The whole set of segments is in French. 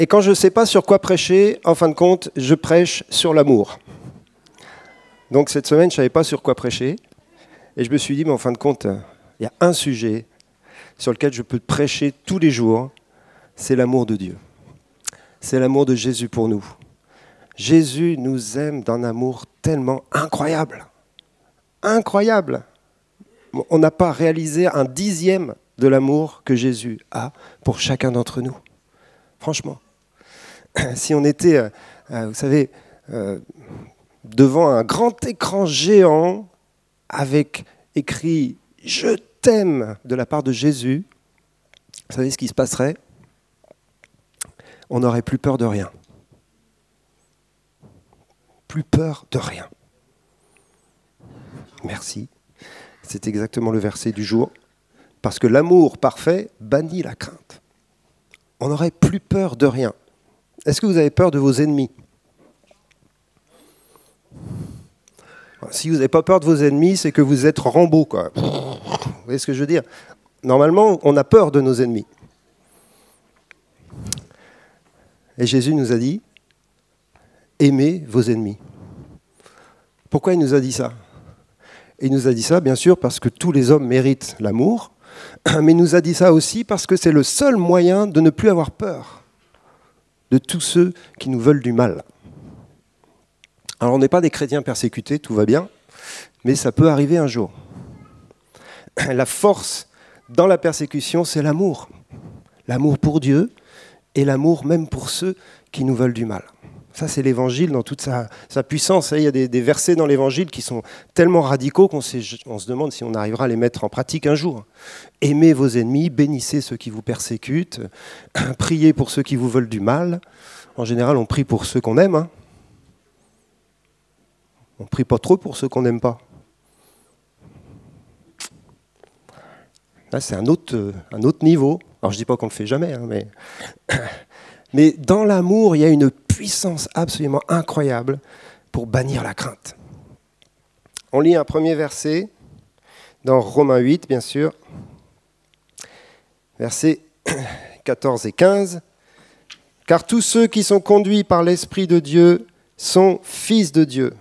Et quand je ne sais pas sur quoi prêcher, en fin de compte, je prêche sur l'amour. Donc cette semaine, je ne savais pas sur quoi prêcher. Et je me suis dit, mais en fin de compte, il y a un sujet sur lequel je peux prêcher tous les jours, c'est l'amour de Dieu. C'est l'amour de Jésus pour nous. Jésus nous aime d'un amour tellement incroyable. Incroyable. On n'a pas réalisé un dixième de l'amour que Jésus a pour chacun d'entre nous. Franchement. Si on était, euh, euh, vous savez, euh, devant un grand écran géant avec écrit Je t'aime de la part de Jésus, vous savez ce qui se passerait? On n'aurait plus peur de rien. Plus peur de rien. Merci. C'est exactement le verset du jour. Parce que l'amour parfait bannit la crainte. On n'aurait plus peur de rien. Est-ce que vous avez peur de vos ennemis Si vous n'avez pas peur de vos ennemis, c'est que vous êtes Rambo. Quoi. Vous voyez ce que je veux dire? Normalement, on a peur de nos ennemis. Et Jésus nous a dit, aimez vos ennemis. Pourquoi il nous a dit ça? Il nous a dit ça, bien sûr, parce que tous les hommes méritent l'amour, mais il nous a dit ça aussi parce que c'est le seul moyen de ne plus avoir peur de tous ceux qui nous veulent du mal. Alors on n'est pas des chrétiens persécutés, tout va bien, mais ça peut arriver un jour. La force dans la persécution, c'est l'amour. L'amour pour Dieu et l'amour même pour ceux qui nous veulent du mal. Ça, c'est l'évangile dans toute sa, puissance. Il y a des, versets dans l'évangile qui sont tellement radicaux qu'on on se demande si on arrivera à les mettre en pratique un jour. Aimez vos ennemis, bénissez ceux qui vous persécutent, priez pour ceux qui vous veulent du mal. En général, on prie pour ceux qu'on aime. Hein. On prie pas trop pour ceux qu'on n'aime pas. Là, c'est un autre, un autre niveau. Alors, je ne dis pas qu'on ne le fait jamais, hein, mais... mais dans l'amour, il y a une puissance absolument incroyable pour bannir la crainte. On lit un premier verset dans Romains 8, bien sûr, versets 14 et 15. Car tous ceux qui sont conduits par l'Esprit de Dieu sont fils de Dieu.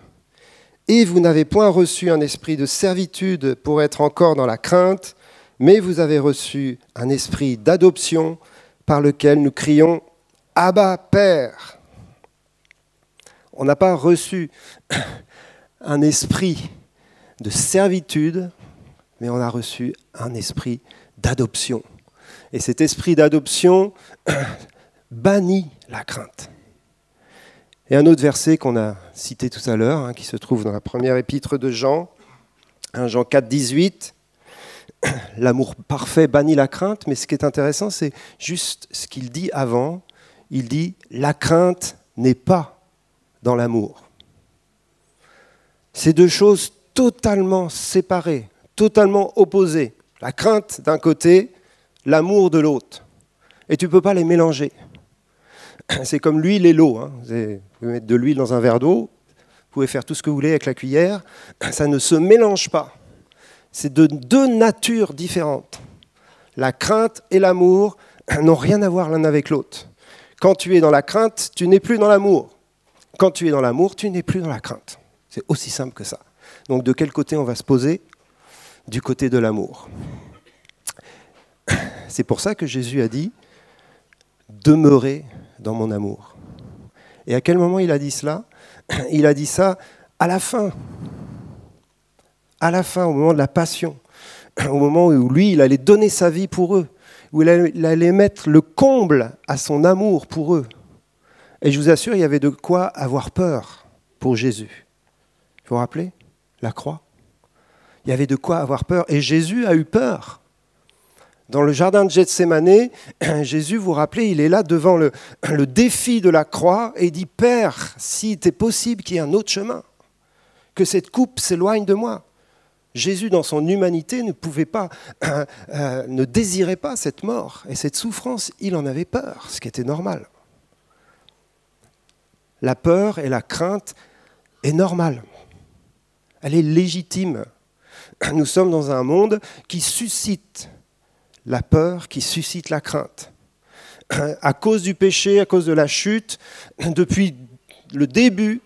Et vous n'avez point reçu un esprit de servitude pour être encore dans la crainte, mais vous avez reçu un esprit d'adoption par lequel nous crions Abba Père. On n'a pas reçu un esprit de servitude, mais on a reçu un esprit d'adoption. Et cet esprit d'adoption bannit la crainte. Et un autre verset qu'on a cité tout à l'heure, hein, qui se trouve dans la première épître de Jean, Jean 4, 18. L'amour parfait bannit la crainte, mais ce qui est intéressant, c'est juste ce qu'il dit avant. Il dit la crainte n'est pas dans l'amour. C'est deux choses totalement séparées, totalement opposées. La crainte d'un côté, l'amour de l'autre. Et tu ne peux pas les mélanger. C'est comme l'huile et l'eau. Hein. Vous pouvez mettre de l'huile dans un verre d'eau, vous pouvez faire tout ce que vous voulez avec la cuillère, ça ne se mélange pas. C'est de deux natures différentes. La crainte et l'amour n'ont rien à voir l'un avec l'autre. Quand tu es dans la crainte, tu n'es plus dans l'amour. Quand tu es dans l'amour, tu n'es plus dans la crainte. C'est aussi simple que ça. Donc de quel côté on va se poser? Du côté de l'amour. C'est pour ça que Jésus a dit, demeurez dans mon amour. Et à quel moment il a dit cela? Il a dit ça à la fin. À la fin, au moment de la passion. Au moment où lui, il allait donner sa vie pour eux. Où il allait mettre le comble à son amour pour eux. Et je vous assure, il y avait de quoi avoir peur pour Jésus. Vous vous rappelez La croix? Il y avait de quoi avoir peur. Et Jésus a eu peur. Dans le jardin de Gethsemane, Jésus, vous, vous rappelez, il est là devant le, défi de la croix et il dit Père, s'il était possible qu'il y ait un autre chemin, que cette coupe s'éloigne de moi. Jésus, dans son humanité, ne pouvait pas, euh, ne désirait pas cette mort et cette souffrance. Il en avait peur, ce qui était normal. La peur et la crainte est normale. Elle est légitime. Nous sommes dans un monde qui suscite la peur qui suscite la crainte. à cause du péché, à cause de la chute, depuis le début,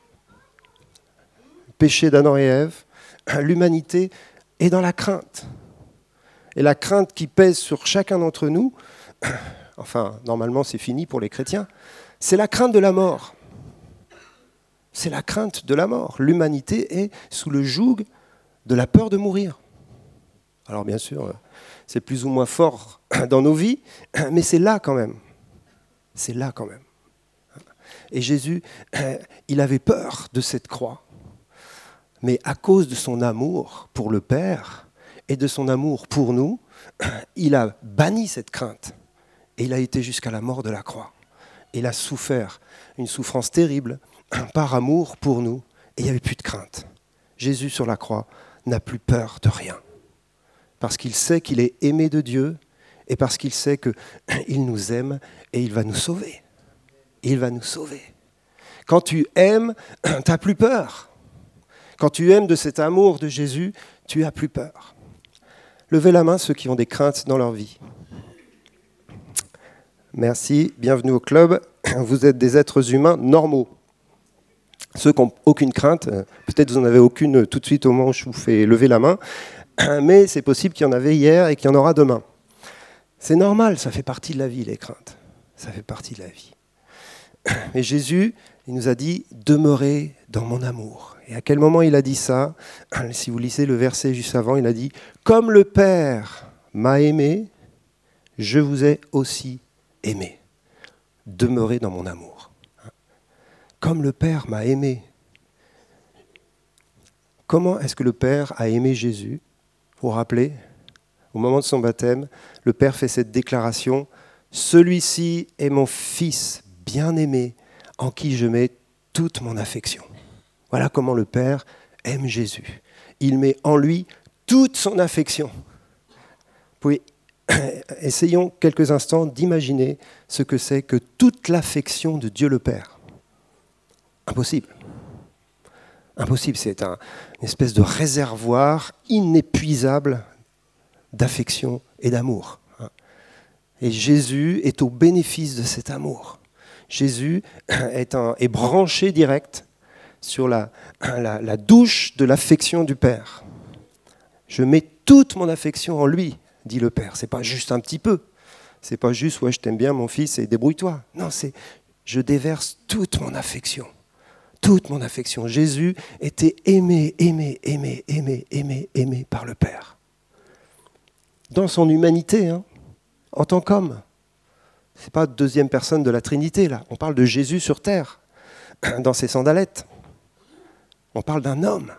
péché d'Adam et Ève, l'humanité est dans la crainte. Et la crainte qui pèse sur chacun d'entre nous, enfin, normalement c'est fini pour les chrétiens, c'est la crainte de la mort. C'est la crainte de la mort. L'humanité est sous le joug de la peur de mourir. Alors bien sûr, c'est plus ou moins fort dans nos vies, mais c'est là quand même. C'est là quand même. Et Jésus, il avait peur de cette croix, mais à cause de son amour pour le Père et de son amour pour nous, il a banni cette crainte et il a été jusqu'à la mort de la croix. Il a souffert une souffrance terrible par amour pour nous et il n'y avait plus de crainte. Jésus sur la croix n'a plus peur de rien parce qu'il sait qu'il est aimé de Dieu et parce qu'il sait qu'il nous aime et il va nous sauver. Il va nous sauver. Quand tu aimes, tu n'as plus peur. Quand tu aimes de cet amour de Jésus, tu as plus peur. Levez la main ceux qui ont des craintes dans leur vie. Merci, bienvenue au club. Vous êtes des êtres humains normaux. Ceux qui n'ont aucune crainte, euh, peut-être vous n'en avez aucune tout de suite au moment où je vous fais lever la main, mais c'est possible qu'il y en avait hier et qu'il y en aura demain. C'est normal, ça fait partie de la vie, les craintes. Ça fait partie de la vie. Mais Jésus, il nous a dit, demeurez dans mon amour. Et à quel moment il a dit ça? Si vous lisez le verset juste avant, il a dit, comme le Père m'a aimé, je vous ai aussi aimé. Demeurez dans mon amour. Comme le Père m'a aimé. Comment est-ce que le Père a aimé Jésus? Vous vous rappelez? Au moment de son baptême, le Père fait cette déclaration, Celui-ci est mon Fils bien-aimé, en qui je mets toute mon affection. Voilà comment le Père aime Jésus. Il met en lui toute son affection. Essayons quelques instants d'imaginer ce que c'est que toute l'affection de Dieu le Père. Impossible. Impossible, c'est un, une espèce de réservoir inépuisable d'affection et d'amour. Et Jésus est au bénéfice de cet amour. Jésus est, un, est branché direct sur la, douche de l'affection du Père. Je mets toute mon affection en lui dit le Père. C'est pas juste un petit peu. C'est pas juste, ouais, je t'aime bien, mon fils, et débrouille-toi. Non, c'est je déverse toute mon affection. Toute mon affection. Jésus était aimé, aimé, aimé, aimé, aimé, aimé par le Père. Dans son humanité, hein, en tant qu'homme. Ce n'est pas deuxième personne de la Trinité, là. On parle de Jésus sur terre, dans ses sandalettes. On parle d'un homme,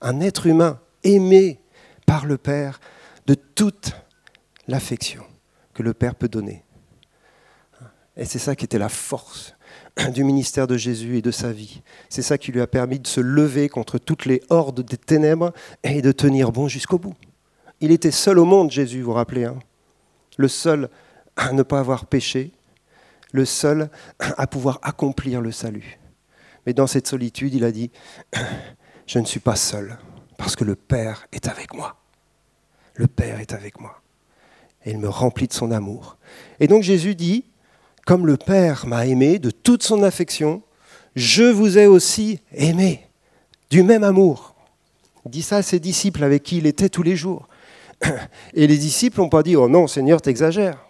un être humain aimé par le Père de toute l'affection que le Père peut donner. Et c'est ça qui était la force du ministère de Jésus et de sa vie. C'est ça qui lui a permis de se lever contre toutes les hordes des ténèbres et de tenir bon jusqu'au bout. Il était seul au monde, Jésus, vous vous rappelez. Hein le seul à ne pas avoir péché, le seul à pouvoir accomplir le salut. Mais dans cette solitude, il a dit, je ne suis pas seul, parce que le Père est avec moi le Père est avec moi. Et il me remplit de son amour. Et donc Jésus dit, comme le Père m'a aimé de toute son affection, je vous ai aussi aimé du même amour. Dit ça à ses disciples avec qui il était tous les jours. Et les disciples n'ont pas dit, oh non Seigneur, t'exagères.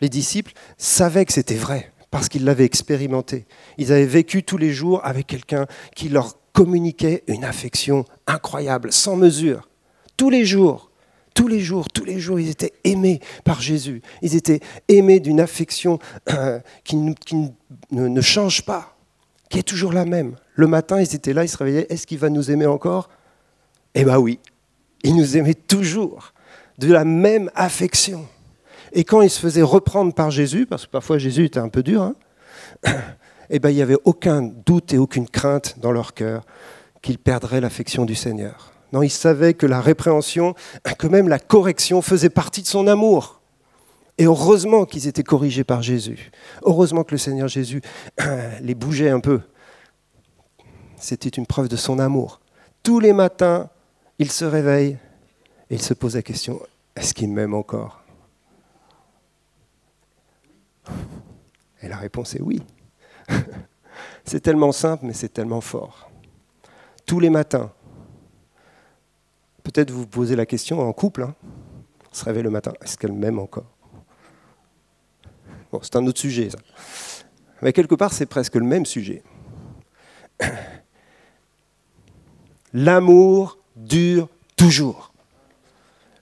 Les disciples savaient que c'était vrai parce qu'ils l'avaient expérimenté. Ils avaient vécu tous les jours avec quelqu'un qui leur communiquait une affection incroyable, sans mesure. Tous les jours, tous les jours, tous les jours, ils étaient aimés par Jésus. Ils étaient aimés d'une affection euh, qui, ne, change pas, qui est toujours la même. Le matin, ils étaient là, ils se réveillaient. Est-ce qu'il va nous aimer encore? Eh bien oui, il nous aimait toujours, de la même affection. Et quand ils se faisaient reprendre par Jésus, parce que parfois Jésus était un peu dur, hein, eh ben, il n'y avait aucun doute et aucune crainte dans leur cœur qu'ils perdraient l'affection du Seigneur. Non, il savait que la répréhension, que même la correction faisait partie de son amour. Et heureusement qu'ils étaient corrigés par Jésus. Heureusement que le Seigneur Jésus les bougeait un peu. C'était une preuve de son amour. Tous les matins, il se réveille et il se pose la question, est-ce qu'il m'aime encore? Et la réponse est oui. c'est tellement simple, mais c'est tellement fort. Tous les matins, peut-être vous posez la question en couple, hein, on se réveille le matin, est-ce qu'elle m'aime encore? Bon, c'est un autre sujet, ça. Mais quelque part, c'est presque le même sujet. L'amour dure toujours.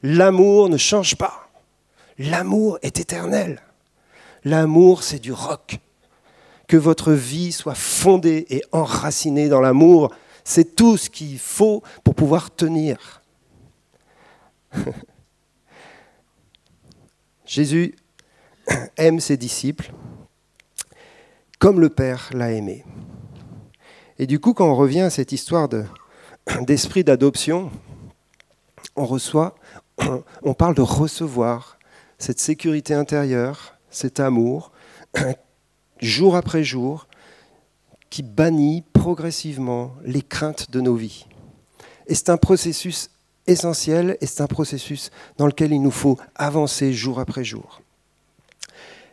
L'amour ne change pas. L'amour est éternel. L'amour, c'est du roc. Que votre vie soit fondée et enracinée dans l'amour, c'est tout ce qu'il faut pour pouvoir tenir. Jésus aime ses disciples comme le Père l'a aimé. Et du coup, quand on revient à cette histoire d'esprit d'adoption, on reçoit, on parle de recevoir cette sécurité intérieure, cet amour, jour après jour, qui bannit progressivement les craintes de nos vies. Et c'est un processus essentiel et c'est un processus dans lequel il nous faut avancer jour après jour.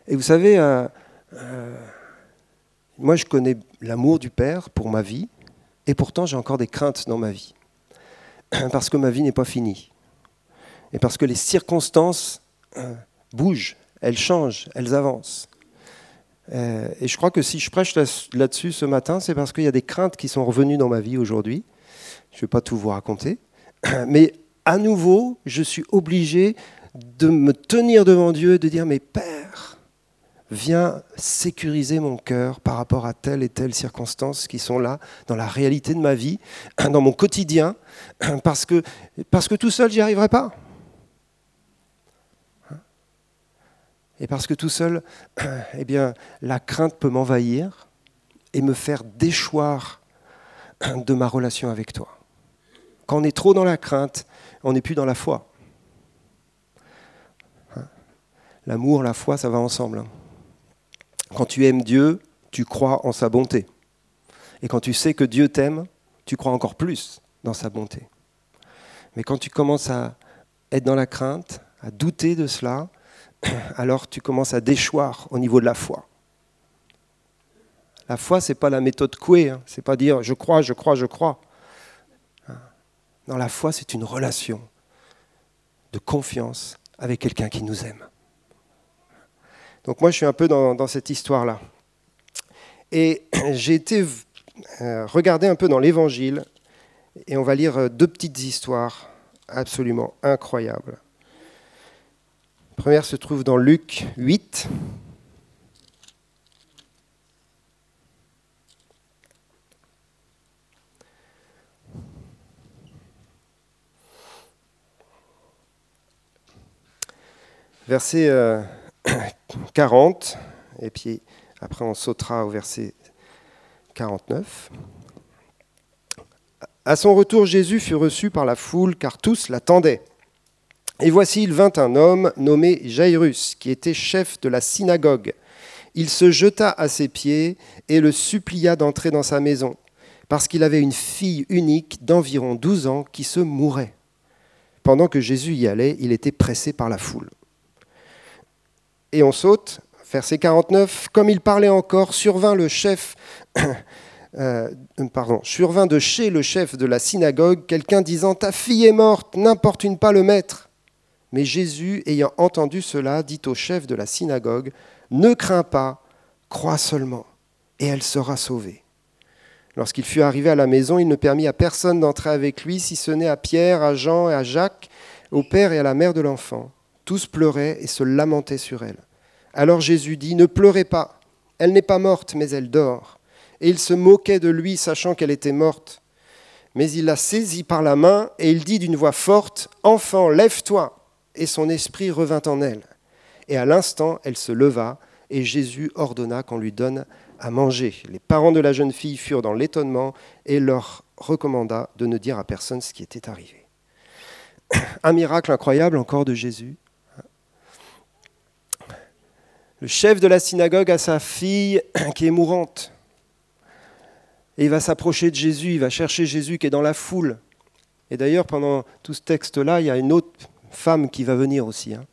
Et vous savez, euh, euh, moi je connais l'amour du Père pour ma vie et pourtant j'ai encore des craintes dans ma vie. Parce que ma vie n'est pas finie. Et parce que les circonstances euh, bougent, elles changent, elles avancent. Et je crois que si je prêche là-dessus ce matin, c'est parce qu'il y a des craintes qui sont revenues dans ma vie aujourd'hui. Je ne vais pas tout vous raconter. Mais à nouveau, je suis obligé de me tenir devant Dieu et de dire, mais Père, viens sécuriser mon cœur par rapport à telle et telle circonstance qui sont là dans la réalité de ma vie, dans mon quotidien, parce que, parce que tout seul, j'y arriverai pas. Et parce que tout seul, eh bien, la crainte peut m'envahir et me faire déchoir de ma relation avec toi. Quand on est trop dans la crainte, on n'est plus dans la foi. Hein? L'amour, la foi, ça va ensemble. Hein. Quand tu aimes Dieu, tu crois en sa bonté. Et quand tu sais que Dieu t'aime, tu crois encore plus dans sa bonté. Mais quand tu commences à être dans la crainte, à douter de cela, alors tu commences à déchoir au niveau de la foi. La foi, ce n'est pas la méthode Coué, hein. ce n'est pas dire je crois, je crois, je crois. Dans la foi, c'est une relation de confiance avec quelqu'un qui nous aime. Donc moi, je suis un peu dans, cette histoire-là. Et j'ai été euh, regarder un peu dans l'Évangile, et on va lire euh, deux petites histoires absolument incroyables première se trouve dans Luc 8. Verset 40, euh, et puis après on sautera au verset 49. À son retour, Jésus fut reçu par la foule, car tous l'attendaient. Et voici, il vint un homme nommé Jairus, qui était chef de la synagogue. Il se jeta à ses pieds et le supplia d'entrer dans sa maison, parce qu'il avait une fille unique d'environ douze ans qui se mourait. Pendant que Jésus y allait, il était pressé par la foule. Et on saute, verset 49, comme il parlait encore, survint le chef, euh, survint de chez le chef de la synagogue quelqu'un disant Ta fille est morte, n'importune pas le maître. Mais Jésus, ayant entendu cela, dit au chef de la synagogue, Ne crains pas, crois seulement, et elle sera sauvée. Lorsqu'il fut arrivé à la maison, il ne permit à personne d'entrer avec lui, si ce n'est à Pierre, à Jean et à Jacques, au père et à la mère de l'enfant. Tous pleuraient et se lamentaient sur elle. Alors Jésus dit, Ne pleurez pas, elle n'est pas morte, mais elle dort. Et il se moquait de lui, sachant qu'elle était morte. Mais il la saisit par la main, et il dit d'une voix forte, Enfant, lève-toi et son esprit revint en elle. Et à l'instant, elle se leva, et Jésus ordonna qu'on lui donne à manger. Les parents de la jeune fille furent dans l'étonnement et leur recommanda de ne dire à personne ce qui était arrivé. Un miracle incroyable encore de Jésus. Le chef de la synagogue a sa fille qui est mourante. Et il va s'approcher de Jésus, il va chercher Jésus qui est dans la foule. Et d'ailleurs, pendant tout ce texte-là, il y a une autre femme qui va venir aussi. Hein.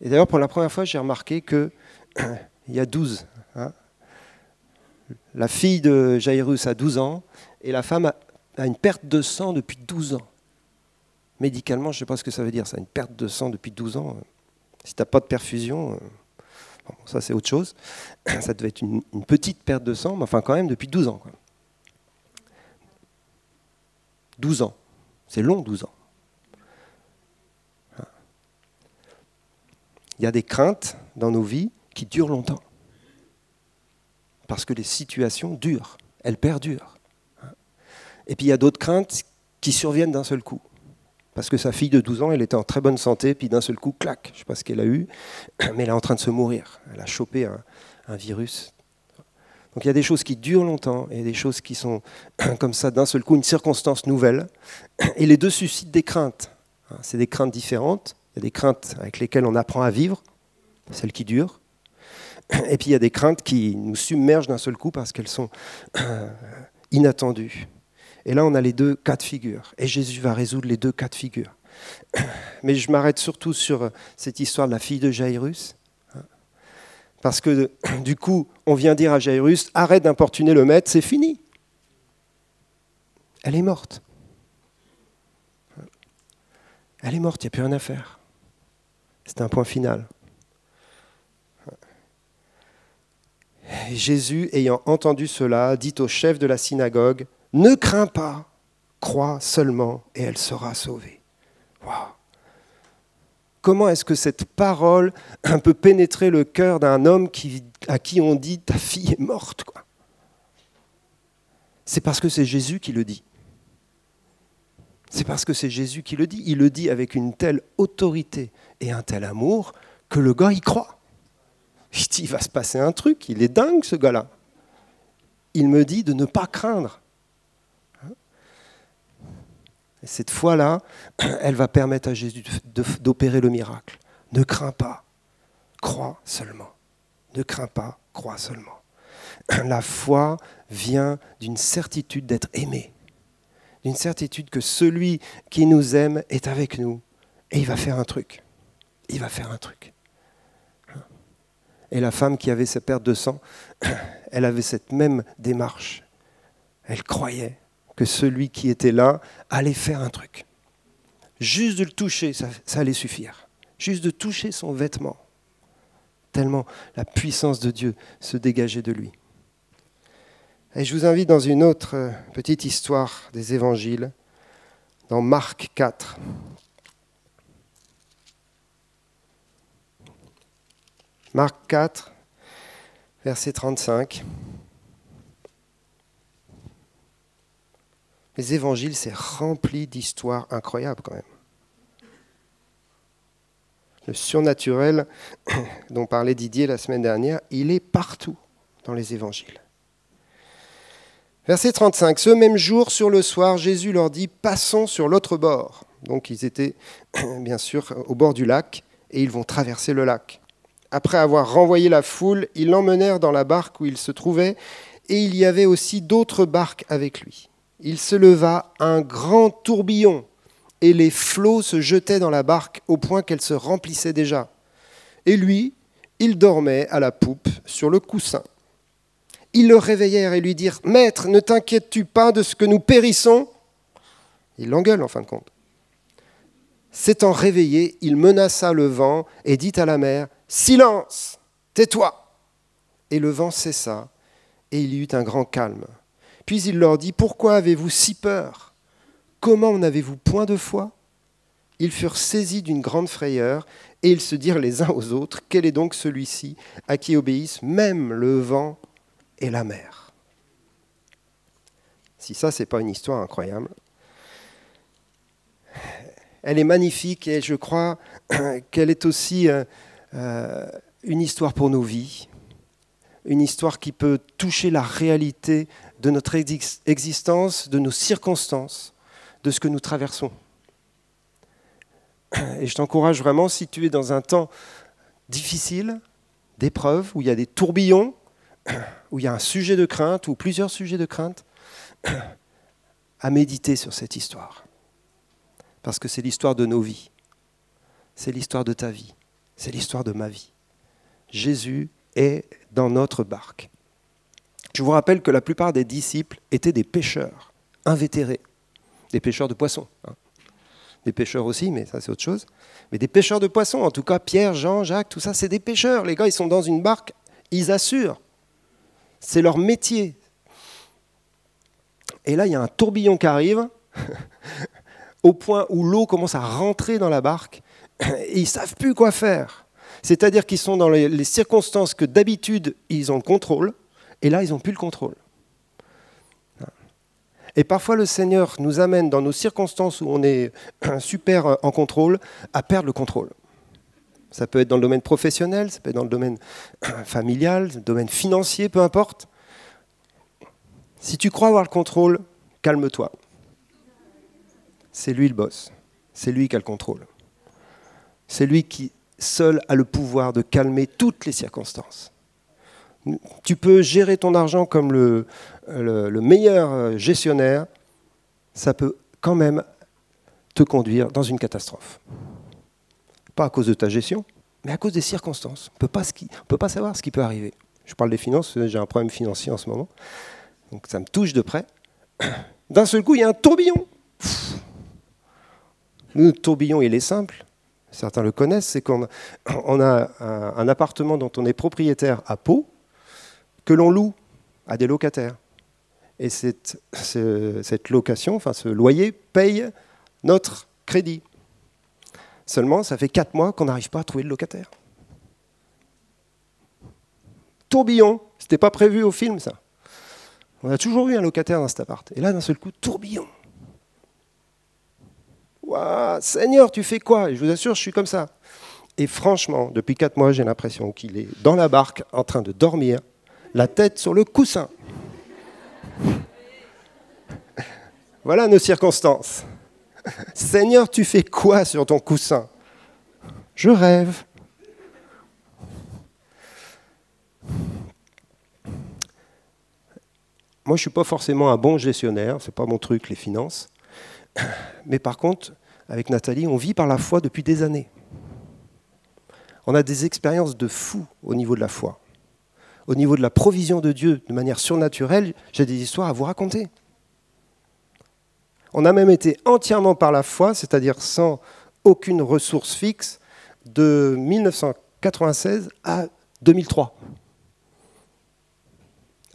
Et d'ailleurs, pour la première fois, j'ai remarqué qu'il y a 12. Hein. La fille de Jairus a 12 ans et la femme a une perte de sang depuis 12 ans. Médicalement, je ne sais pas ce que ça veut dire, ça, une perte de sang depuis 12 ans. Si tu pas de perfusion, euh, ça c'est autre chose. Ça devait être une, petite perte de sang, mais enfin quand même depuis 12 ans. 12 ans. C'est long, 12 ans. Il y a des craintes dans nos vies qui durent longtemps. Parce que les situations durent, elles perdurent. Et puis il y a d'autres craintes qui surviennent d'un seul coup. Parce que sa fille de 12 ans, elle était en très bonne santé, puis d'un seul coup, clac, je ne sais pas ce qu'elle a eu, mais elle est en train de se mourir. Elle a chopé un, virus. Donc il y a des choses qui durent longtemps et des choses qui sont comme ça d'un seul coup, une circonstance nouvelle. Et les deux suscitent des craintes. C'est des craintes différentes. Il y a des craintes avec lesquelles on apprend à vivre, celles qui durent. Et puis il y a des craintes qui nous submergent d'un seul coup parce qu'elles sont inattendues. Et là, on a les deux cas de figure. Et Jésus va résoudre les deux cas de figure. Mais je m'arrête surtout sur cette histoire de la fille de Jairus. Parce que du coup, on vient dire à Jairus, arrête d'importuner le maître, c'est fini. Elle est morte. Elle est morte, il n'y a plus rien à faire. C'est un point final. Jésus, ayant entendu cela, dit au chef de la synagogue, Ne crains pas, crois seulement et elle sera sauvée. Comment est-ce que cette parole peut pénétrer le cœur d'un homme à qui on dit Ta fille est morte C'est parce que c'est Jésus qui le dit. C'est parce que c'est Jésus qui le dit. Il le dit avec une telle autorité et un tel amour que le gars y croit. Il dit, il va se passer un truc, il est dingue ce gars-là. Il me dit de ne pas craindre. Et cette fois-là, elle va permettre à Jésus d'opérer le miracle. Ne crains pas, crois seulement. Ne crains pas, crois seulement. La foi vient d'une certitude d'être aimé d'une certitude que celui qui nous aime est avec nous et il va faire un truc. Il va faire un truc. Et la femme qui avait sa perte de sang, elle avait cette même démarche. Elle croyait que celui qui était là allait faire un truc. Juste de le toucher, ça, ça allait suffire. Juste de toucher son vêtement. Tellement la puissance de Dieu se dégageait de lui. Et je vous invite dans une autre euh, petite histoire des évangiles, dans Marc 4. Marc 4, verset 35. Les évangiles, c'est rempli d'histoires incroyables quand même. Le surnaturel dont parlait Didier la semaine dernière, il est partout dans les évangiles. Verset 35. Ce même jour, sur le soir, Jésus leur dit Passons sur l'autre bord. Donc ils étaient bien sûr au bord du lac et ils vont traverser le lac. Après avoir renvoyé la foule, ils l'emmenèrent dans la barque où il se trouvait et il y avait aussi d'autres barques avec lui. Il se leva un grand tourbillon et les flots se jetaient dans la barque au point qu'elle se remplissait déjà. Et lui, il dormait à la poupe sur le coussin. Ils le réveillèrent et lui dirent Maître, ne t'inquiètes-tu pas de ce que nous périssons? Il l'engueule en fin de compte. S'étant réveillé, il menaça le vent et dit à la mer Silence, tais-toi Et le vent cessa et il y eut un grand calme. Puis il leur dit Pourquoi avez-vous si peur? Comment n'avez-vous point de foi? Ils furent saisis d'une grande frayeur et ils se dirent les uns aux autres Quel est donc celui-ci à qui obéissent même le vent et la mer? Si ça, c'est pas une histoire incroyable. Elle est magnifique et je crois qu'elle est aussi euh, euh, une histoire pour nos vies, une histoire qui peut toucher la réalité de notre existence, de nos circonstances, de ce que nous traversons. Et je t'encourage vraiment, si tu es dans un temps difficile, d'épreuve, où il y a des tourbillons, où il y a un sujet de crainte ou plusieurs sujets de crainte, à méditer sur cette histoire. Parce que c'est l'histoire de nos vies. C'est l'histoire de ta vie. C'est l'histoire de ma vie. Jésus est dans notre barque. Je vous rappelle que la plupart des disciples étaient des pêcheurs, invétérés, des pêcheurs de poissons. Hein. Des pêcheurs aussi, mais ça c'est autre chose. Mais des pêcheurs de poissons, en tout cas Pierre, Jean, Jacques, tout ça, c'est des pêcheurs. Les gars, ils sont dans une barque, ils assurent. C'est leur métier. Et là, il y a un tourbillon qui arrive, au point où l'eau commence à rentrer dans la barque, et ils ne savent plus quoi faire. C'est-à-dire qu'ils sont dans les, circonstances que d'habitude ils ont le contrôle, et là ils n'ont plus le contrôle. Et parfois le Seigneur nous amène dans nos circonstances où on est super en contrôle à perdre le contrôle. Ça peut être dans le domaine professionnel, ça peut être dans le domaine familial, le domaine financier, peu importe. Si tu crois avoir le contrôle, calme-toi. C'est lui le boss. C'est lui qui a le contrôle. C'est lui qui seul a le pouvoir de calmer toutes les circonstances. Tu peux gérer ton argent comme le, meilleur gestionnaire, ça peut quand même te conduire dans une catastrophe. Pas à cause de ta gestion, mais à cause des circonstances. On ne peut pas savoir ce qui peut arriver. Je parle des finances, j'ai un problème financier en ce moment, donc ça me touche de près. D'un seul coup, il y a un tourbillon. Le tourbillon, il est simple certains le connaissent, c'est qu'on a un, appartement dont on est propriétaire à Pau, que l'on loue à des locataires. Et cette, location, enfin ce loyer, paye notre crédit. Seulement, ça fait quatre mois qu'on n'arrive pas à trouver de locataire. Tourbillon, c'était pas prévu au film ça. On a toujours eu un locataire dans cet appart. Et là, d'un seul coup, tourbillon. Seigneur, tu fais quoi? Je vous assure, je suis comme ça. Et franchement, depuis quatre mois, j'ai l'impression qu'il est dans la barque en train de dormir, la tête sur le coussin. Voilà nos circonstances. Seigneur, tu fais quoi sur ton coussin? Je rêve. Moi, je ne suis pas forcément un bon gestionnaire, ce n'est pas mon truc, les finances. Mais par contre, avec Nathalie, on vit par la foi depuis des années. On a des expériences de fou au niveau de la foi. Au niveau de la provision de Dieu de manière surnaturelle, j'ai des histoires à vous raconter. On a même été entièrement par la foi, c'est-à-dire sans aucune ressource fixe, de 1996 à 2003,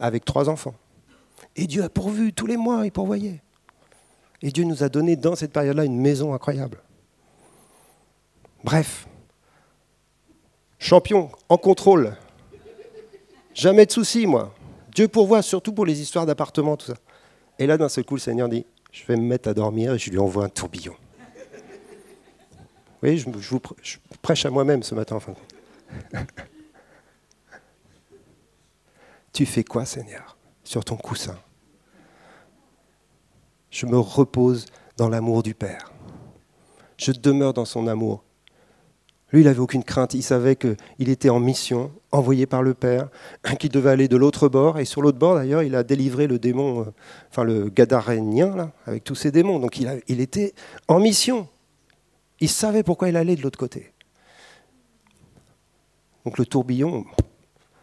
avec trois enfants. Et Dieu a pourvu tous les mois, il pourvoyait. Et Dieu nous a donné dans cette période-là une maison incroyable. Bref, champion, en contrôle. Jamais de soucis, moi. Dieu pourvoit, surtout pour les histoires d'appartements, tout ça. Et là, d'un seul coup, le Seigneur dit, je vais me mettre à dormir et je lui envoie un tourbillon. Vous voyez, je, vous, prêche à moi-même ce matin, enfin. tu fais quoi, Seigneur, sur ton coussin? Je me repose dans l'amour du Père. Je demeure dans son amour. Lui, il n'avait aucune crainte. Il savait qu'il était en mission, envoyé par le Père, qu'il devait aller de l'autre bord. Et sur l'autre bord, d'ailleurs, il a délivré le démon, euh, enfin le gadarénien, là, avec tous ses démons. Donc il, était en mission. Il savait pourquoi il allait de l'autre côté. Donc le tourbillon,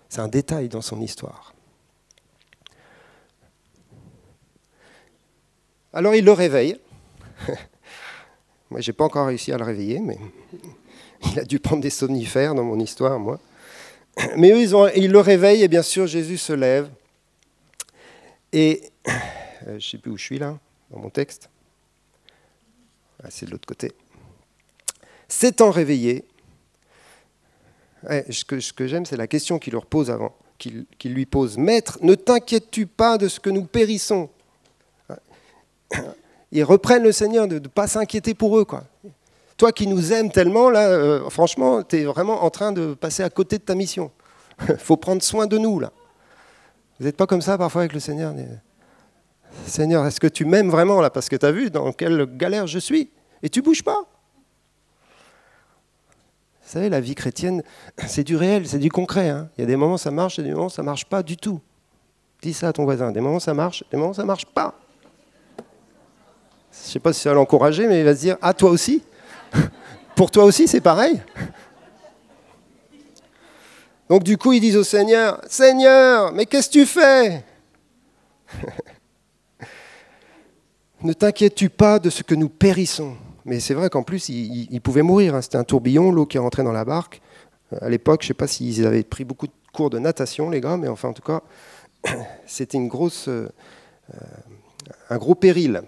c'est un détail dans son histoire. Alors il le réveille. moi, j'ai pas encore réussi à le réveiller, mais il a dû prendre des somnifères dans mon histoire, moi. Mais eux, ils, le réveillent et bien sûr, Jésus se lève. Et euh, je ne sais plus où je suis là, dans mon texte. Ah, c'est de l'autre côté. S'étant réveillé, ce que, ce que j'aime, c'est la question qu'il leur pose avant, qu'il lui pose. Maître, ne t'inquiètes-tu pas de ce que nous périssons? Ils reprennent le Seigneur, de ne pas s'inquiéter pour eux. Quoi. Toi qui nous aimes tellement, là, euh, franchement, tu es vraiment en train de passer à côté de ta mission. Il faut prendre soin de nous, là. Vous n'êtes pas comme ça parfois avec le Seigneur Seigneur, est-ce que tu m'aimes vraiment, là? Parce que tu as vu dans quelle galère je suis. Et tu bouges pas. Vous savez, la vie chrétienne, c'est du réel, c'est du concret. Hein. Il y a des moments ça marche, et des moments ça marche pas du tout. Dis ça à ton voisin. Des moments ça marche, des moments ça marche pas. Je ne sais pas si ça va l'encourager, mais il va se dire Ah, toi aussi? Pour toi aussi, c'est pareil Donc du coup, ils disent au Seigneur, Seigneur, mais qu'est-ce que tu fais? Ne t'inquiètes-tu pas de ce que nous périssons? Mais c'est vrai qu'en plus, ils, pouvaient mourir. Hein. C'était un tourbillon, l'eau qui rentrée dans la barque. À l'époque, je ne sais pas s'ils avaient pris beaucoup de cours de natation, les gars, mais enfin, en tout cas, c'était une grosse, euh, un gros péril.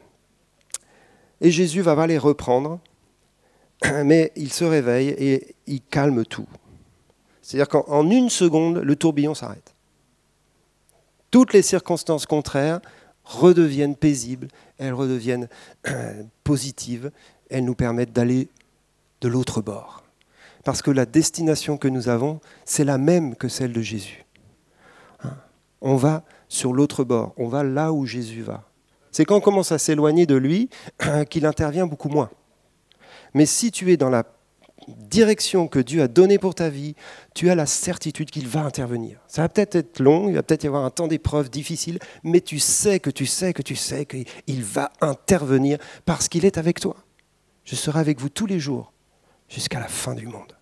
Et Jésus va, va reprendre, mais il se réveille et il calme tout. C'est-à-dire qu'en une seconde, le tourbillon s'arrête. Toutes les circonstances contraires redeviennent paisibles, elles redeviennent positives, elles nous permettent d'aller de l'autre bord. Parce que la destination que nous avons, c'est la même que celle de Jésus. Hein? On va sur l'autre bord, on va là où Jésus va. C'est quand on commence à s'éloigner de lui qu'il intervient beaucoup moins. Mais si tu es dans la direction que Dieu a donnée pour ta vie, tu as la certitude qu'il va intervenir. Ça va peut-être être long, il va peut-être y avoir un temps d'épreuve difficile, mais tu sais que tu sais que tu sais qu'il va intervenir parce qu'il est avec toi. Je serai avec vous tous les jours jusqu'à la fin du monde.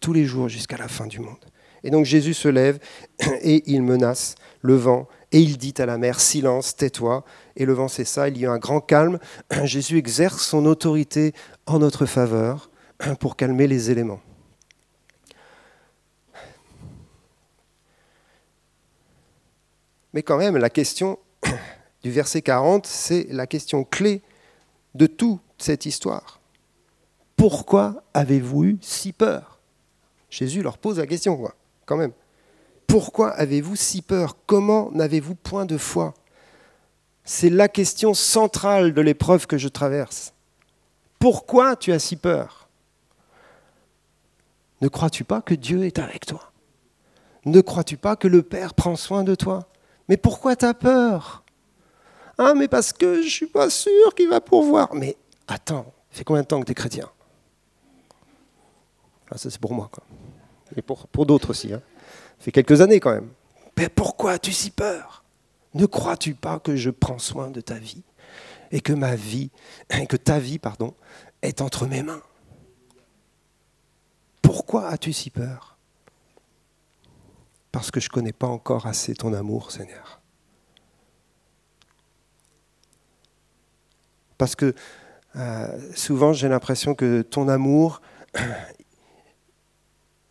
Tous les jours jusqu'à la fin du monde. Et donc Jésus se lève et il menace le vent et il dit à la mer, silence, tais-toi. Et le vent ça. il y a un grand calme. Jésus exerce son autorité en notre faveur pour calmer les éléments. Mais quand même, la question du verset 40, c'est la question clé de toute cette histoire. Pourquoi avez-vous eu si peur? Jésus leur pose la question, quoi, quand même. Pourquoi avez-vous si peur? Comment n'avez-vous point de foi? C'est la question centrale de l'épreuve que je traverse. Pourquoi tu as si peur? Ne crois-tu pas que Dieu est avec toi? Ne crois-tu pas que le Père prend soin de toi? Mais pourquoi tu as peur? Ah, mais parce que je ne suis pas sûr qu'il va pourvoir. Mais attends, c'est combien de temps que tu es chrétien? Ah, Ça, c'est pour moi. Quoi. Et pour, pour d'autres aussi. Hein. Fait quelques années quand même. Mais pourquoi as-tu si peur? Ne crois-tu pas que je prends soin de ta vie et que ma vie, que ta vie, pardon, est entre mes mains? Pourquoi as-tu si peur? Parce que je ne connais pas encore assez ton amour, Seigneur. Parce que euh, souvent j'ai l'impression que ton amour,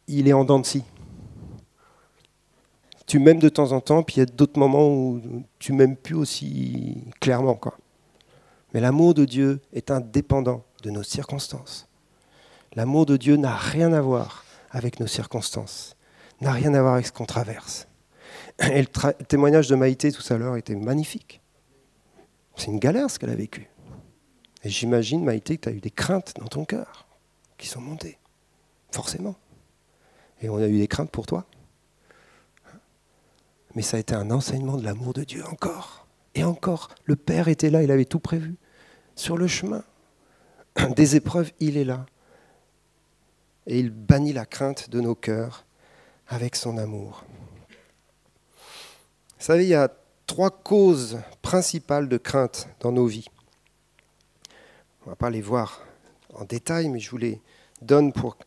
il est en dents de scie. Tu m'aimes de temps en temps, puis il y a d'autres moments où tu m'aimes plus aussi clairement. Quoi. Mais l'amour de Dieu est indépendant de nos circonstances. L'amour de Dieu n'a rien à voir avec nos circonstances, n'a rien à voir avec ce qu'on traverse. Et le, témoignage de Maïté tout à l'heure était magnifique. C'est une galère ce qu'elle a vécu. Et j'imagine, Maïté, que tu as eu des craintes dans ton cœur qui sont montées. Forcément. Et on a eu des craintes pour toi. Mais ça a été un enseignement de l'amour de Dieu encore. Et encore, le Père était là, il avait tout prévu. Sur le chemin des épreuves, il est là et il bannit la crainte de nos cœurs avec son amour. Vous savez, il y a trois causes principales de crainte dans nos vies. On ne va pas les voir en détail, mais je vous les donne pour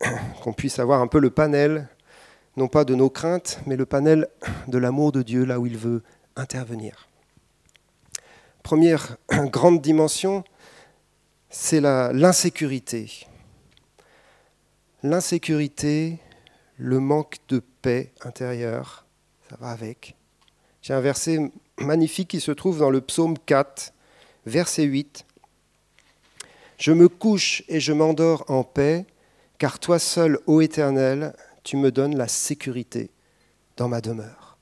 qu'on puisse avoir un peu le panel, non pas de nos craintes, mais le panel de l'amour de Dieu là où il veut intervenir. Première grande dimension, c'est l'insécurité l'insécurité, le manque de paix intérieure, ça va avec. J'ai un verset magnifique qui se trouve dans le psaume 4, verset 8. Je me couche et je m'endors en paix, car toi seul, ô Éternel, tu me donnes la sécurité dans ma demeure.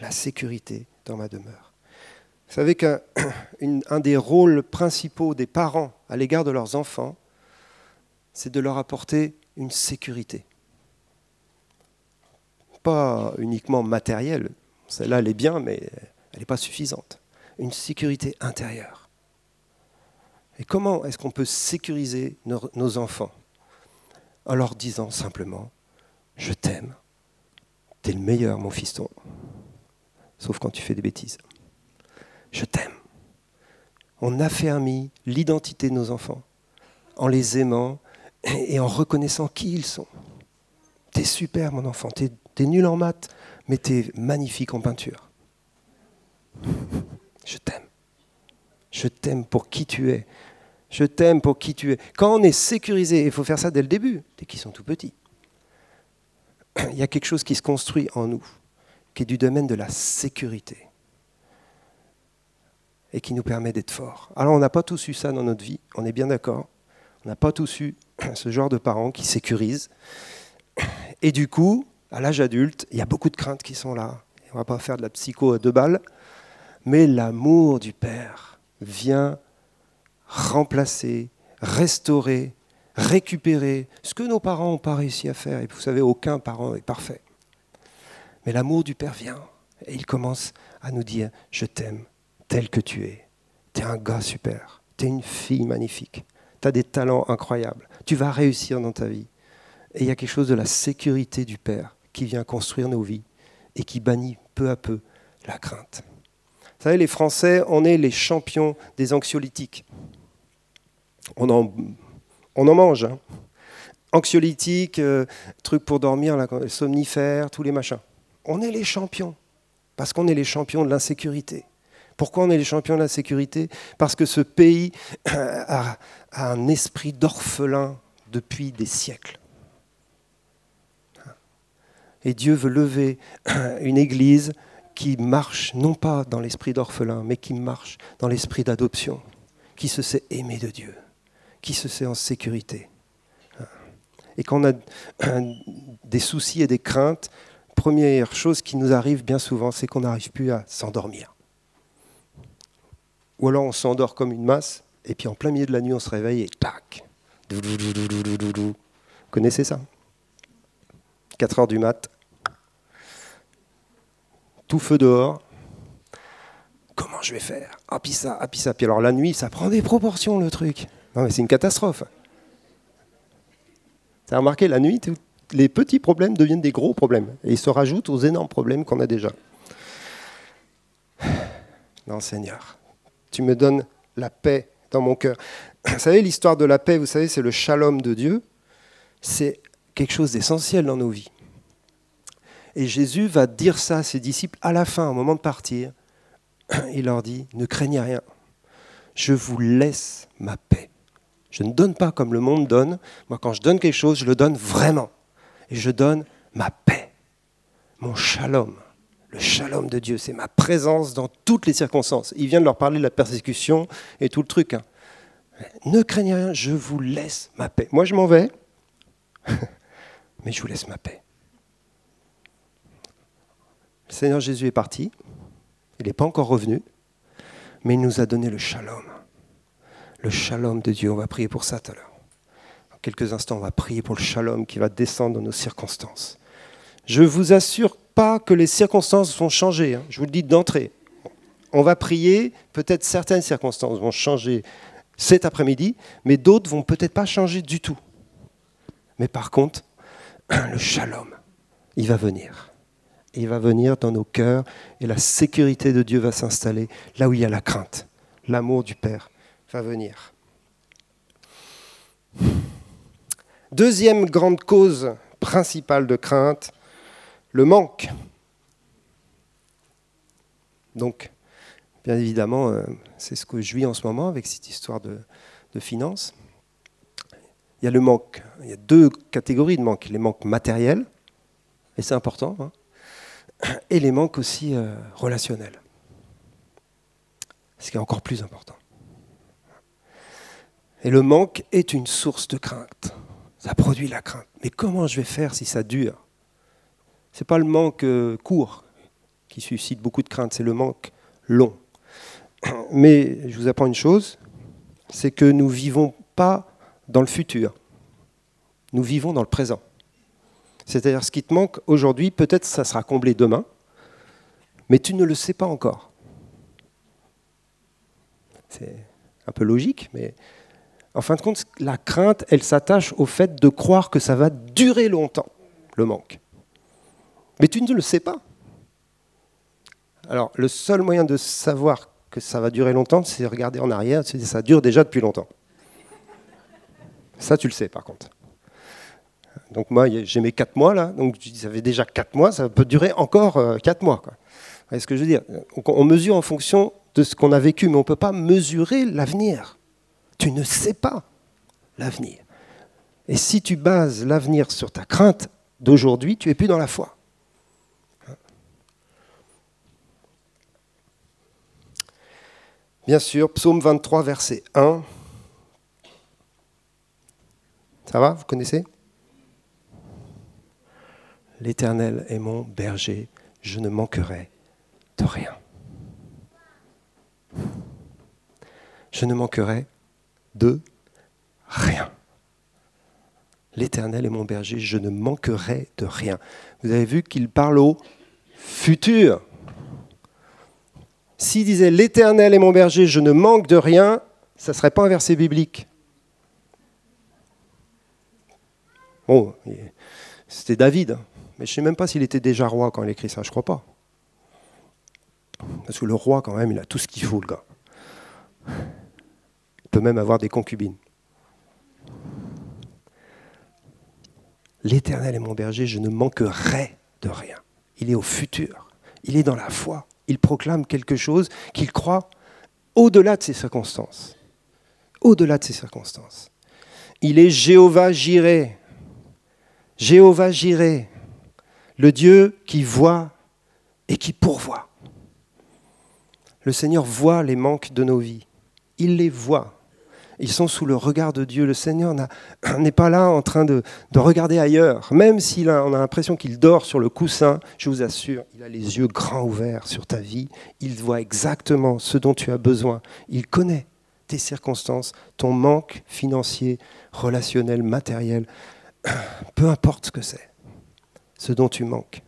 La sécurité dans ma demeure. Vous savez qu'un des rôles principaux des parents à l'égard de leurs enfants, c'est de leur apporter une sécurité. Pas uniquement matérielle, celle-là elle est bien, mais elle n'est pas suffisante. Une sécurité intérieure. Et comment est-ce qu'on peut sécuriser nos, nos enfants? En leur disant simplement, je t'aime, t'es le meilleur mon fiston, sauf quand tu fais des bêtises. Je t'aime. On affermit l'identité de nos enfants en les aimant et en reconnaissant qui ils sont. T'es super, mon enfant. T'es es nul en maths, mais t'es magnifique en peinture. Je t'aime. Je t'aime pour qui tu es. Je t'aime pour qui tu es. Quand on est sécurisé, il faut faire ça dès le début, dès qu'ils sont tout petits. Il y a quelque chose qui se construit en nous, qui est du domaine de la sécurité et qui nous permet d'être forts. Alors on n'a pas tous eu ça dans notre vie, on est bien d'accord. On n'a pas tous eu ce genre de parents qui sécurisent. Et du coup, à l'âge adulte, il y a beaucoup de craintes qui sont là. On ne va pas faire de la psycho à deux balles, mais l'amour du Père vient remplacer, restaurer, récupérer ce que nos parents n'ont pas réussi à faire. Et vous savez, aucun parent est parfait. Mais l'amour du Père vient et il commence à nous dire, je t'aime tel que tu es. Tu es un gars super, tu es une fille magnifique, tu as des talents incroyables, tu vas réussir dans ta vie. Et il y a quelque chose de la sécurité du Père qui vient construire nos vies et qui bannit peu à peu la crainte. Vous savez, les Français, on est les champions des anxiolytiques. On en, on en mange. Hein. Anxiolytiques, euh, trucs pour dormir, somnifères, tous les machins. On est les champions, parce qu'on est les champions de l'insécurité. Pourquoi on est les champions de l'insécurité? Parce que ce pays a un esprit d'orphelin depuis des siècles. Et Dieu veut lever une église qui marche non pas dans l'esprit d'orphelin, mais qui marche dans l'esprit d'adoption, qui se sait aimer de Dieu, qui se sait en sécurité. Et quand on a des soucis et des craintes, première chose qui nous arrive bien souvent, c'est qu'on n'arrive plus à s'endormir. Ou alors on s'endort comme une masse, et puis en plein milieu de la nuit, on se réveille et tac. Vous connaissez ça? 4 heures du mat, tout feu dehors. Comment je vais faire? Ah, puis ça, ah, puis ça. Puis alors la nuit, ça prend des proportions le truc. Non, mais c'est une catastrophe. Tu as remarqué, la nuit, les petits problèmes deviennent des gros problèmes. Et ils se rajoutent aux énormes problèmes qu'on a déjà. Non, Seigneur, tu me donnes la paix dans mon cœur. Vous savez, l'histoire de la paix, vous savez, c'est le shalom de Dieu. C'est quelque chose d'essentiel dans nos vies. Et Jésus va dire ça à ses disciples à la fin, au moment de partir. Il leur dit, ne craignez rien, je vous laisse ma paix. Je ne donne pas comme le monde donne. Moi, quand je donne quelque chose, je le donne vraiment. Et je donne ma paix, mon shalom. Le shalom de Dieu, c'est ma présence dans toutes les circonstances. Il vient de leur parler de la persécution et tout le truc. Hein. Ne craignez rien, je vous laisse ma paix. Moi, je m'en vais, mais je vous laisse ma paix. Le Seigneur Jésus est parti, il n'est pas encore revenu, mais il nous a donné le shalom. Le shalom de Dieu, on va prier pour ça tout à l'heure. En quelques instants, on va prier pour le shalom qui va descendre dans nos circonstances. Je vous assure pas que les circonstances vont changer, hein. je vous le dis d'entrée. On va prier, peut-être certaines circonstances vont changer cet après-midi, mais d'autres vont peut-être pas changer du tout. Mais par contre, le shalom, il va venir il va venir dans nos cœurs et la sécurité de Dieu va s'installer là où il y a la crainte. L'amour du Père va venir. Deuxième grande cause principale de crainte, le manque. Donc, bien évidemment, euh, c'est ce que je vis en ce moment avec cette histoire de, finances. Il y a le manque. Il y a deux catégories de manque. Les manques matériels, et c'est important. Hein et les manques aussi euh, relationnels. Ce qui est encore plus important. Et le manque est une source de crainte. Ça produit la crainte. Mais comment je vais faire si ça dure? Ce n'est pas le manque euh, court qui suscite beaucoup de crainte, c'est le manque long. Mais je vous apprends une chose, c'est que nous ne vivons pas dans le futur, nous vivons dans le présent. C'est-à-dire ce qui te manque aujourd'hui, peut-être ça sera comblé demain, mais tu ne le sais pas encore. C'est un peu logique, mais en fin de compte, la crainte, elle s'attache au fait de croire que ça va durer longtemps, le manque. Mais tu ne le sais pas. Alors, le seul moyen de savoir que ça va durer longtemps, c'est regarder en arrière, ça dure déjà depuis longtemps. Ça, tu le sais, par contre. Donc moi, j'ai mes 4 mois là, donc ça fait déjà 4 mois, ça peut durer encore 4 mois. Quoi. Vous voyez ce que je veux dire? On mesure en fonction de ce qu'on a vécu, mais on ne peut pas mesurer l'avenir. Tu ne sais pas l'avenir. Et si tu bases l'avenir sur ta crainte d'aujourd'hui, tu es plus dans la foi. Bien sûr, psaume 23, verset 1. Ça va, vous connaissez? L'Éternel est mon berger, je ne manquerai de rien. Je ne manquerai de rien. L'Éternel est mon berger, je ne manquerai de rien. Vous avez vu qu'il parle au futur. S'il disait L'Éternel est mon berger, je ne manque de rien, ça ne serait pas un verset biblique. Bon, c'était David, mais je ne sais même pas s'il était déjà roi quand il écrit ça, je ne crois pas. Parce que le roi, quand même, il a tout ce qu'il faut, le gars. Peut même avoir des concubines. L'Éternel est mon berger, je ne manquerai de rien. Il est au futur, il est dans la foi il proclame quelque chose qu'il croit au-delà de ses circonstances. Au-delà de ses circonstances. Il est Jéhovah Jiré. Jéhovah Jiré, le Dieu qui voit et qui pourvoit. Le Seigneur voit les manques de nos vies. Il les voit. Ils sont sous le regard de Dieu. Le Seigneur n'est pas là en train de, regarder ailleurs. Même s'il a, on a l'impression qu'il dort sur le coussin, je vous assure, il a les yeux grands ouverts sur ta vie. Il voit exactement ce dont tu as besoin. Il connaît tes circonstances, ton manque financier, relationnel, matériel. Peu importe ce que c'est, ce dont tu manques.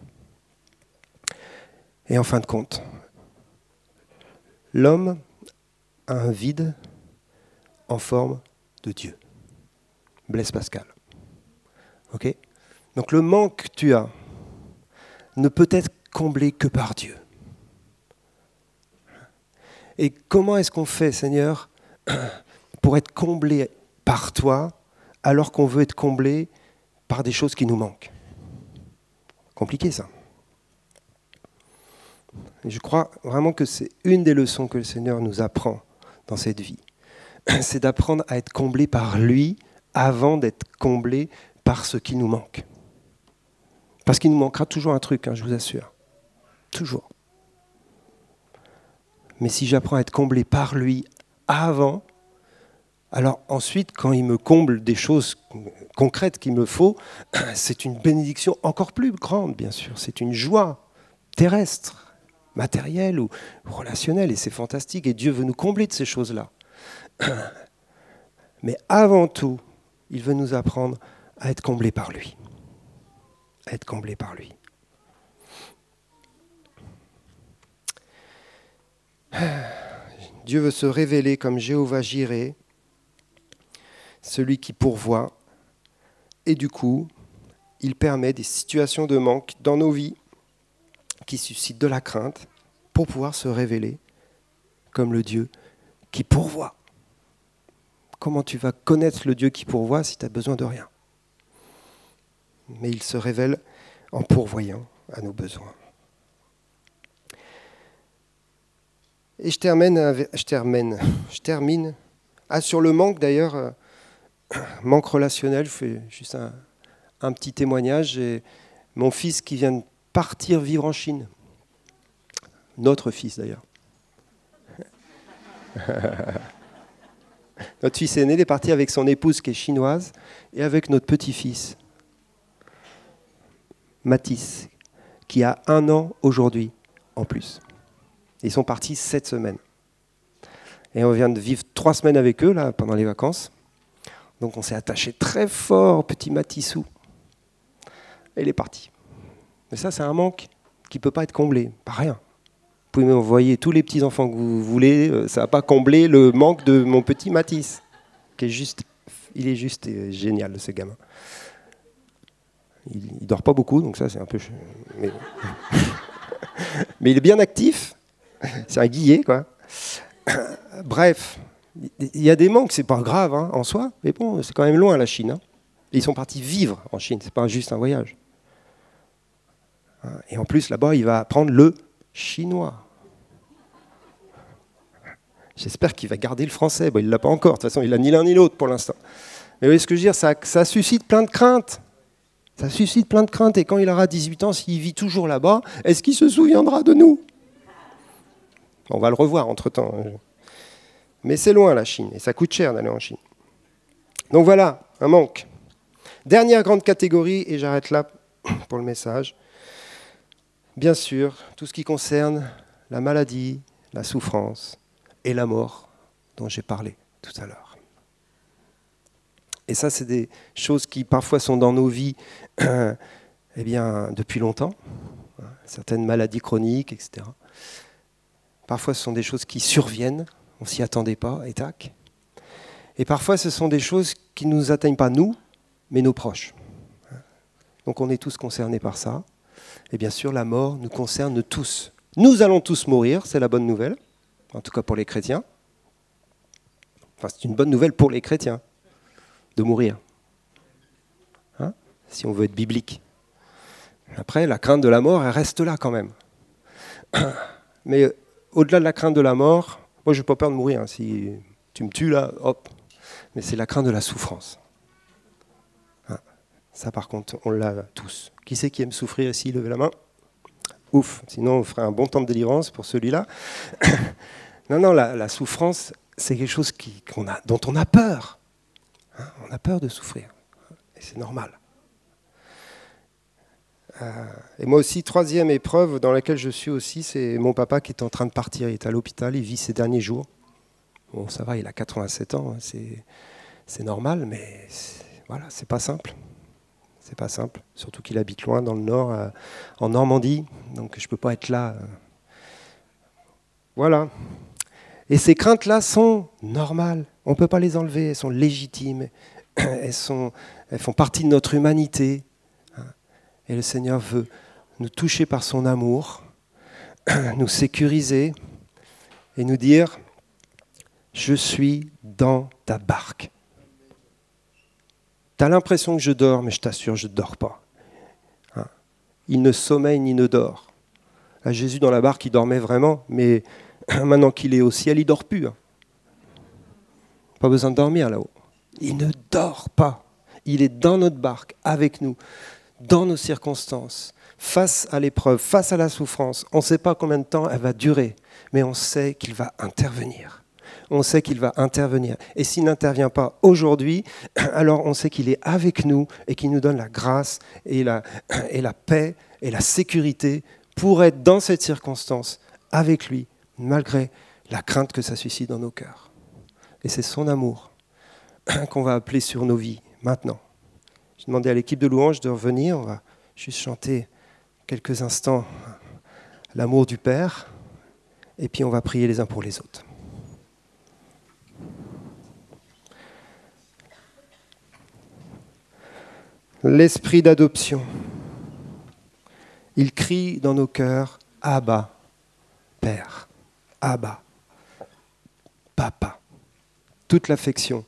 Et en fin de compte, l'homme a un vide en forme de Dieu. Blaise Pascal. Ok? Donc le manque que tu as ne peut être comblé que par Dieu. Et comment est-ce qu'on fait, Seigneur, pour être comblé par toi alors qu'on veut être comblé par des choses qui nous manquent? Compliqué ça. je crois vraiment que c'est une des leçons que le Seigneur nous apprend dans cette vie. c'est d'apprendre à être comblé par lui avant d'être comblé par ce qui nous manque. Parce qu'il nous manquera toujours un truc, hein, je vous assure. Toujours. Mais si j'apprends à être comblé par lui avant, alors ensuite, quand il me comble des choses concrètes qu'il me faut, c'est une bénédiction encore plus grande, bien sûr. C'est une joie terrestre, matérielle ou relationnelle, et c'est fantastique. Et Dieu veut nous combler de ces choses-là. Mais avant tout, il veut nous apprendre à être comblés par lui. À être comblés par lui. Dieu veut se révéler comme Jéhovah Jiré, celui qui pourvoit, et du coup, il permet des situations de manque dans nos vies qui suscitent de la crainte pour pouvoir se révéler comme le Dieu qui pourvoit. Comment tu vas connaître le Dieu qui pourvoit si tu as besoin de rien Mais il se révèle en pourvoyant à nos besoins. Et je termine, je termine, je termine. Ah, sur le manque d'ailleurs, euh, manque relationnel, je fais juste un, un petit témoignage. J'ai mon fils qui vient de partir vivre en Chine. Notre fils d'ailleurs. Notre fils aîné est parti avec son épouse qui est chinoise et avec notre petit-fils, Mathis, qui a un an aujourd'hui en plus. Ils sont partis sept semaines. Et on vient de vivre trois semaines avec eux là, pendant les vacances. Donc on s'est attaché très fort au petit Matissou. Et il est parti. Mais ça, c'est un manque qui ne peut pas être comblé, pas rien. Vous pouvez m'envoyer tous les petits enfants que vous voulez, euh, ça va pas combler le manque de mon petit Matisse, qui est juste, il est juste euh, génial ce gamin. Il, il dort pas beaucoup, donc ça c'est un peu, mais, il est bien actif. C'est un guillet quoi. Bref, il y a des manques, c'est pas grave hein, en soi, mais bon, c'est quand même loin la Chine. Hein. ils sont partis vivre en Chine, ce n'est pas juste un voyage. Et en plus, là-bas, il va apprendre le chinois. J'espère qu'il va garder le français. Bon, il ne l'a pas encore, de toute façon, il n'a ni l'un ni l'autre pour l'instant. Mais vous voyez ce que je veux dire ça, ça suscite plein de craintes. Ça suscite plein de craintes. Et quand il aura 18 ans, s'il vit toujours là-bas, est-ce qu'il se souviendra de nous? On va le revoir entre-temps. Hein. Mais c'est loin la Chine, et ça coûte cher d'aller en Chine. Donc voilà, un manque. Dernière grande catégorie, et j'arrête là pour le message. Bien sûr, tout ce qui concerne la maladie, la souffrance et la mort dont j'ai parlé tout à l'heure. Et ça, c'est des choses qui parfois sont dans nos vies eh bien, depuis longtemps, certaines maladies chroniques, etc. Parfois, ce sont des choses qui surviennent, on s'y attendait pas, et tac. Et parfois, ce sont des choses qui ne nous atteignent pas nous, mais nos proches. Donc on est tous concernés par ça. Et bien sûr, la mort nous concerne tous. Nous allons tous mourir, c'est la bonne nouvelle, en tout cas pour les chrétiens. Enfin, c'est une bonne nouvelle pour les chrétiens de mourir, hein si on veut être biblique. Après, la crainte de la mort, elle reste là quand même. Mais euh, au-delà de la crainte de la mort, moi, je n'ai pas peur de mourir. Hein. Si tu me tues là, hop. Mais c'est la crainte de la souffrance. Hein Ça, par contre, on l'a tous. Qui c'est qui aime souffrir ici Levez la main? Ouf, sinon on ferait un bon temps de délivrance pour celui-là. non, non, la, souffrance, c'est quelque chose dont on a peur. Hein, on a peur de souffrir. Et c'est normal. Euh, et moi aussi, troisième épreuve dans laquelle je suis aussi, c'est mon papa qui est en train de partir. Il est à l'hôpital, il vit ses derniers jours. Bon, ça va, il a 87 ans, hein, c'est normal, mais voilà, c'est pas simple. C'est pas simple, surtout qu'il habite loin dans le nord, euh, en Normandie, donc je peux pas être là. Euh. Voilà. Et ces craintes-là sont normales. On ne peut pas les enlever, elles sont légitimes, elles, sont, elles font partie de notre humanité. Et le Seigneur veut nous toucher par son amour, nous sécuriser et nous dire, je suis dans ta barque. Tu as l'impression que je dors, mais je t'assure, je ne dors pas. Hein. il ne sommeille ni ne dort. Jésus dans la barque, il dormait vraiment, mais maintenant qu'il est au ciel, il dort plus. Hein. Pas besoin de dormir là-haut. Il ne dort pas. Il est dans notre barque, avec nous, dans nos circonstances, face à l'épreuve, face à la souffrance. On ne sait pas combien de temps elle va durer, mais on sait qu'il va intervenir. On sait qu'il va intervenir. Et s'il n'intervient pas aujourd'hui, alors on sait qu'il est avec nous et qu'il nous donne la grâce et la, paix et la sécurité pour être dans cette circonstance avec lui, malgré la crainte que ça suscite dans nos cœurs. Et c'est son amour qu'on va appeler sur nos vies maintenant. J'ai demandé à l'équipe de louange de revenir. On va juste chanter quelques instants l'amour du Père. Et puis on va prier les uns pour les autres. L'esprit d'adoption. Il crie dans nos cœurs Abba, Père. Abba, Papa toute l'affection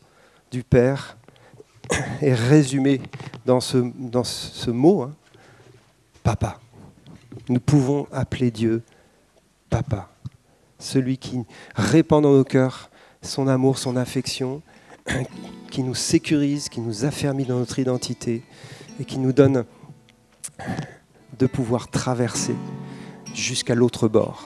du Père est résumée dans ce, mot, hein. Papa. Nous pouvons appeler Dieu Papa, celui qui répand dans nos cœurs son amour, son affection, qui nous sécurise, qui nous affermit dans notre identité et qui nous donne de pouvoir traverser jusqu'à l'autre bord.